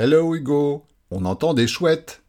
Hello Hugo, on entend des chouettes.